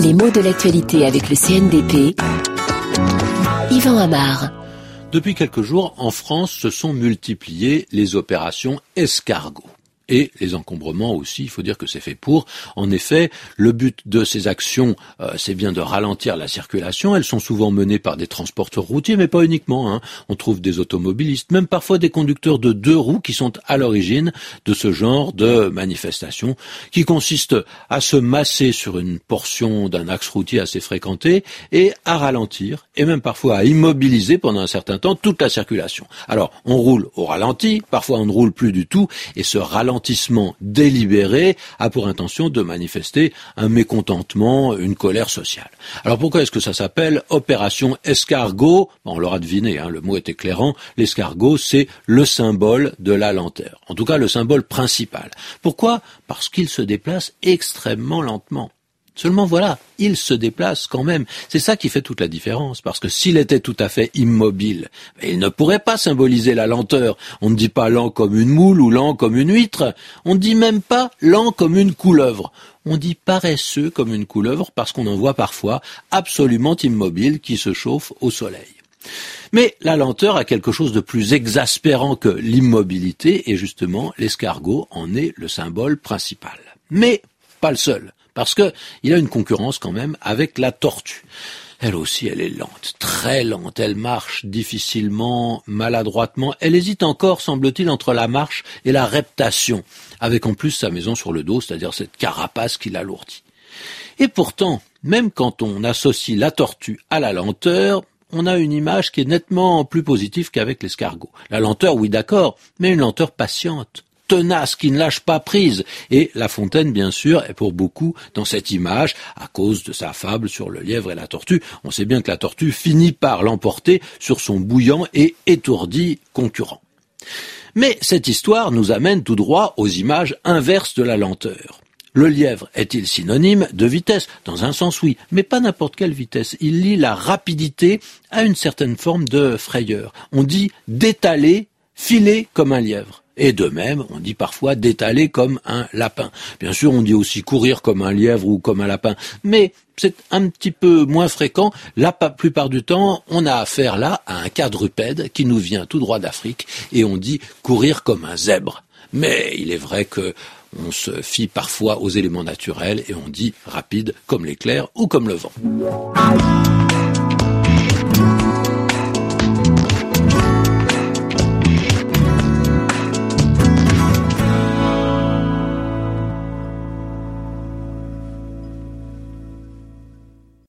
Les mots de l'actualité avec le CNDP. Yvan Amar. Depuis quelques jours, en France, se sont multipliées les opérations escargots et les encombrements aussi, il faut dire que c'est fait pour. En effet, le but de ces actions, euh, c'est bien de ralentir la circulation. Elles sont souvent menées par des transporteurs routiers, mais pas uniquement. Hein. On trouve des automobilistes, même parfois des conducteurs de deux roues qui sont à l'origine de ce genre de manifestation, qui consiste à se masser sur une portion d'un axe routier assez fréquenté et à ralentir, et même parfois à immobiliser pendant un certain temps toute la circulation. Alors, on roule au ralenti, parfois on ne roule plus du tout, et ce ralenti délibéré a pour intention de manifester un mécontentement, une colère sociale. Alors pourquoi est-ce que ça s'appelle opération escargot? On l'aura deviné, hein, le mot est éclairant. L'escargot, c'est le symbole de la lenteur. En tout cas, le symbole principal. Pourquoi? Parce qu'il se déplace extrêmement lentement. Seulement voilà, il se déplace quand même. C'est ça qui fait toute la différence, parce que s'il était tout à fait immobile, il ne pourrait pas symboliser la lenteur. On ne dit pas lent comme une moule ou lent comme une huître. On ne dit même pas lent comme une couleuvre. On dit paresseux comme une couleuvre parce qu'on en voit parfois absolument immobile qui se chauffe au soleil. Mais la lenteur a quelque chose de plus exaspérant que l'immobilité et justement l'escargot en est le symbole principal. Mais pas le seul parce qu'il a une concurrence quand même avec la tortue. Elle aussi, elle est lente, très lente. Elle marche difficilement, maladroitement. Elle hésite encore, semble-t-il, entre la marche et la reptation, avec en plus sa maison sur le dos, c'est-à-dire cette carapace qui l'alourdit. Et pourtant, même quand on associe la tortue à la lenteur, on a une image qui est nettement plus positive qu'avec l'escargot. La lenteur, oui d'accord, mais une lenteur patiente, tenace, qui ne lâche pas prise. Et La Fontaine, bien sûr, est pour beaucoup dans cette image, à cause de sa fable sur le lièvre et la tortue. On sait bien que la tortue finit par l'emporter sur son bouillant et étourdi concurrent. Mais cette histoire nous amène tout droit aux images inverses de la lenteur. Le lièvre est-il synonyme de vitesse? Dans un sens oui, mais pas n'importe quelle vitesse. Il lie la rapidité à une certaine forme de frayeur. On dit d'étaler, filer comme un lièvre. Et de même, on dit parfois d'étaler comme un lapin. Bien sûr, on dit aussi courir comme un lièvre ou comme un lapin, mais c'est un petit peu moins fréquent. La plupart du temps, on a affaire là à un quadrupède qui nous vient tout droit d'Afrique et on dit courir comme un zèbre. Mais il est vrai que on se fie parfois aux éléments naturels et on dit rapide comme l'éclair ou comme le vent.